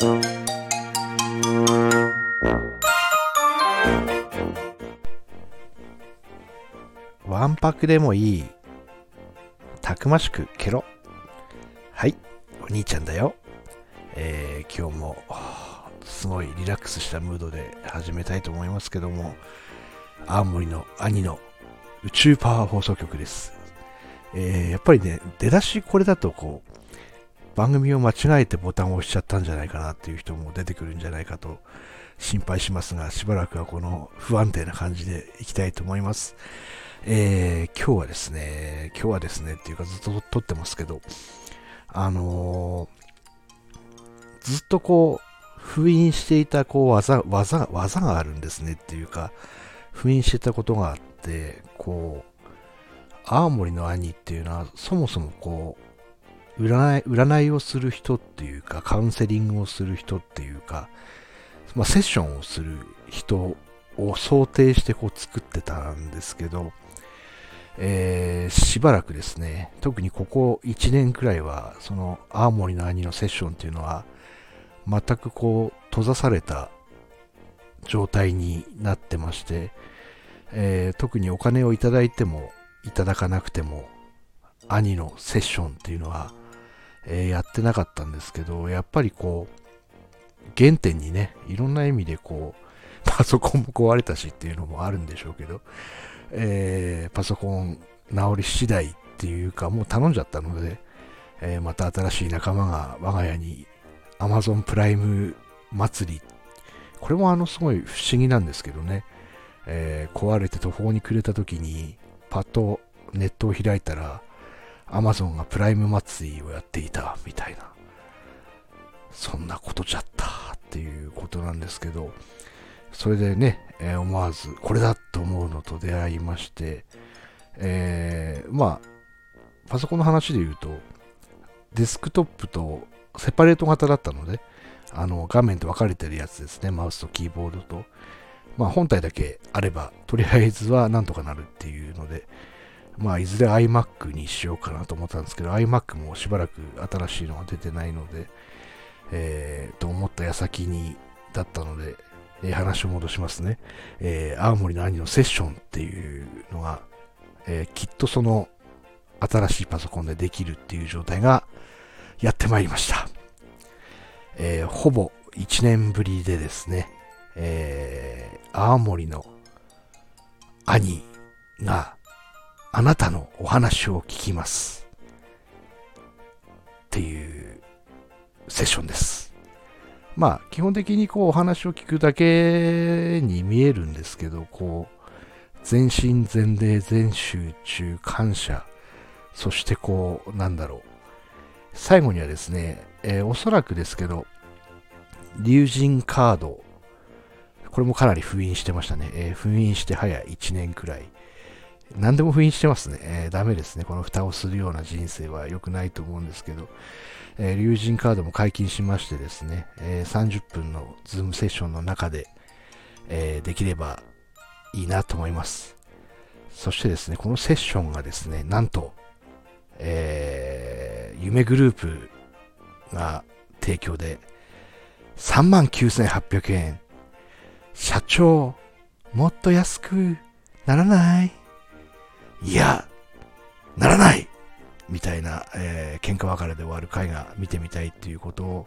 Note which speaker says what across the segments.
Speaker 1: わんぱくでもいい。たくましくケロ。はい、お兄ちゃんだよ。えー、今日もすごいリラックスしたムードで始めたいと思いますけども、青森の兄の宇宙パワー放送局です。えー、やっぱりね、出だしこれだとこう、番組を間違えてボタンを押しちゃったんじゃないかなっていう人も出てくるんじゃないかと心配しますが、しばらくはこの不安定な感じでいきたいと思います。えー、今日はですね、今日はですねっていうかずっと撮ってますけど、あのー、ずっとこう、封印していたこう技、技、技があるんですねっていうか、封印してたことがあって、こう、青森の兄っていうのは、そもそもこう、占い、占いをする人っていうか、カウンセリングをする人っていうか、まあ、セッションをする人を想定してこう作ってたんですけど、えー、しばらくですね、特にここ1年くらいは、その青森の兄のセッションっていうのは、全くこう閉ざされた状態になってまして、えー、特にお金をいただいてもいただかなくても兄のセッションっていうのは、えー、やってなかったんですけどやっぱりこう原点にねいろんな意味でこう パソコンも壊れたしっていうのもあるんでしょうけどえー、パソコン直り次第っていうか、もう頼んじゃったので、えー、また新しい仲間が我が家に Amazon プライム祭り、これもあのすごい不思議なんですけどね、えー、壊れて途方に暮れた時にパッとネットを開いたら Amazon がプライム祭りをやっていたみたいな、そんなことじゃったっていうことなんですけど、それでね、えー、思わずこれだと思うのと出会いまして、えー、まあ、パソコンの話で言うと、デスクトップとセパレート型だったので、あの画面と分かれてるやつですね、マウスとキーボードと。まあ、本体だけあれば、とりあえずはなんとかなるっていうので、まあ、いずれ iMac にしようかなと思ったんですけど、iMac もしばらく新しいのが出てないので、えー、と思った矢先にだったので、えー、話を戻しますね。えー、青森の兄のセッションっていうのが、えー、きっとその新しいパソコンでできるっていう状態がやってまいりました。えーほぼ1年ぶりでですね、えー青森の兄があなたのお話を聞きますっていうセッションです。まあ、基本的にこうお話を聞くだけに見えるんですけど、こう、全身全霊全集中感謝、そしてこう、なんだろう。最後にはですね、えー、おそらくですけど、竜神カード、これもかなり封印してましたね。えー、封印して早1年くらい。何でも封印してますね。えー、ダメですね。この蓋をするような人生は良くないと思うんですけど、えー、竜神カードも解禁しましてですね、えー、30分のズームセッションの中で、えー、できればいいなと思います。そしてですね、このセッションがですね、なんと、えー、夢グループが提供で39,800円。社長、もっと安くならない？いや、ならないみたいな、えー、喧嘩別れで終わる回が見てみたいっていうこと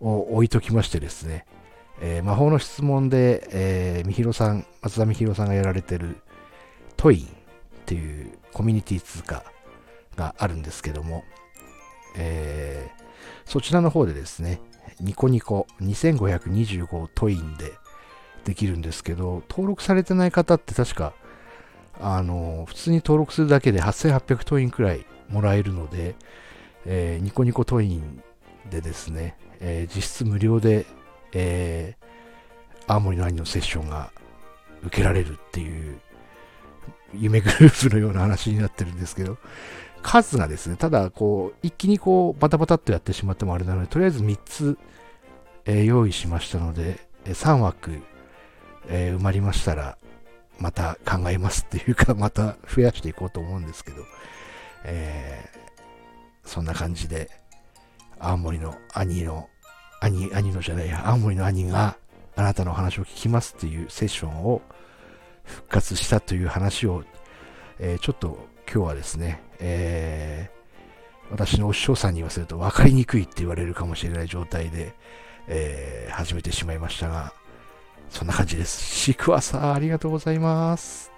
Speaker 1: を置いときましてですね、えー、魔法の質問で、えー、みひろさん、松田みひろさんがやられてるトインっていうコミュニティ通貨があるんですけども、えー、そちらの方でですね、ニコニコ2525トインでできるんですけど、登録されてない方って確かあの、普通に登録するだけで8800トインくらいもらえるので、えー、ニコニコトインでですね、えー、実質無料で、えー、青森の兄のセッションが受けられるっていう夢グループのような話になってるんですけど、数がですね、ただこう、一気にこう、バタバタっとやってしまってもあれなので、とりあえず3つ、えー、用意しましたので、3枠、えー、埋まりましたら、また考えますっていうか、また増やしていこうと思うんですけど、えー、そんな感じで、青森の兄の兄、兄のじゃないや、青森の兄があなたの話を聞きますっていうセッションを復活したという話を、えー、ちょっと今日はですね、えー、私のお師匠さんに言わせると分かりにくいって言われるかもしれない状態で、えー、始めてしまいましたが、そんな感じです。シクワサー、ありがとうございます。